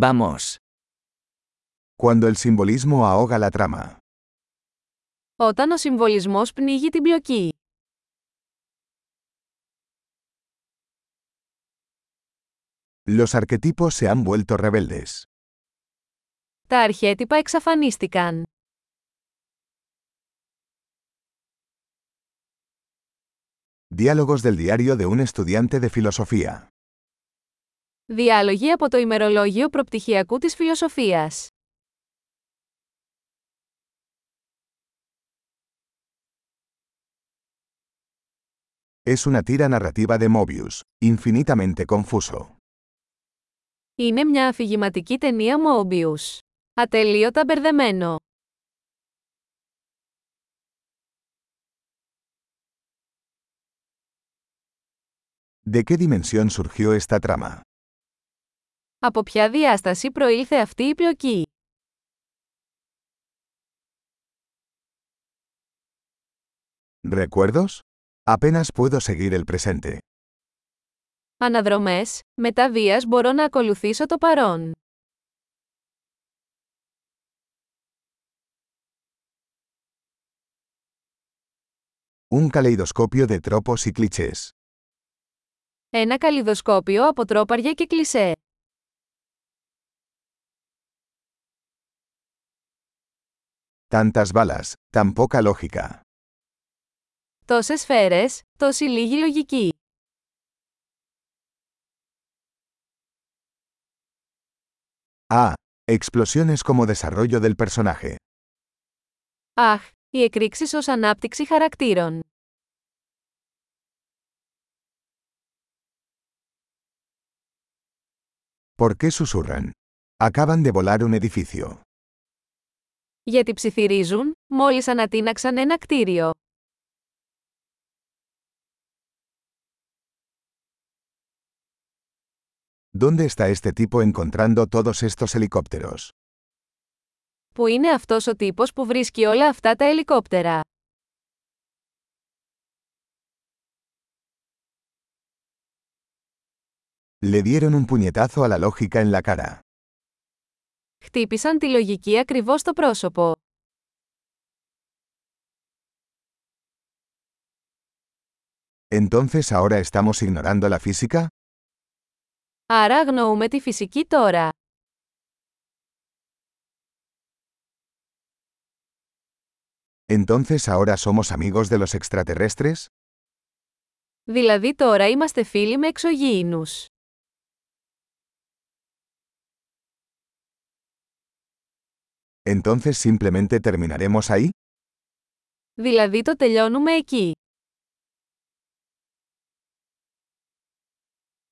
Vamos. Cuando el simbolismo ahoga la trama. Όταν ο συμβολισμός πνίγει την πλοκή. Los arquetipos se han vuelto rebeldes. Τα αρχέτυπα εξαφανίστηκαν. Diálogos del diario de un estudiante de filosofía. Διάλογοι από το ημερολόγιο προπτυχιακού της φιλοσοφίας. Es una tira narrativa de Mobius, infinitamente confuso. Είναι μια αφηγηματική ταινία Mobius. Ατελείωτα μπερδεμένο. ¿De qué dimensión surgió esta trama? Από ποια διάσταση προήλθε αυτή η πλοκή; ¿Recuerdos? Apenas puedo seguir el presente. Αναδρομές, μετά βίας μπορώ να ακολουθήσω το παρόν. Un caleidoscopio de tropos y clichés. Ένα καλλιδοσκόπιο από τρόπαρια και κλισέ. Tantas balas, tan poca lógica. Τόσες σφαίρες, τόση λίγη λογική. Ah, explosiones como desarrollo del personaje. Αχ, οι εκρήξεις ως ανάπτυξη χαρακτήρων. ¿Por qué susurran? Acaban de volar un edificio. Γιατί ψιθυρίζουν, μόλις ανατείναξαν ένα κτίριο. ¿Dónde está este tipo encontrando todos estos helicópteros? Πού είναι αυτός ο τύπος που βρίσκει όλα αυτά τα ελικόπτερα; Le dieron un puñetazo a la lógica en la cara. Χτύπησαν τη λογική ακριβώς στο πρόσωπο. ¿Entonces ahora estamos ignorando la física? Άρα αγνοούμε τη φυσική τώρα. ¿Entonces ahora somos amigos de los extraterrestres? Δηλαδή τώρα είμαστε φίλοι με εξωγήινους. ¿Entonces simplemente terminaremos ahí? Δηλαδή το τελειώνουμε εκεί.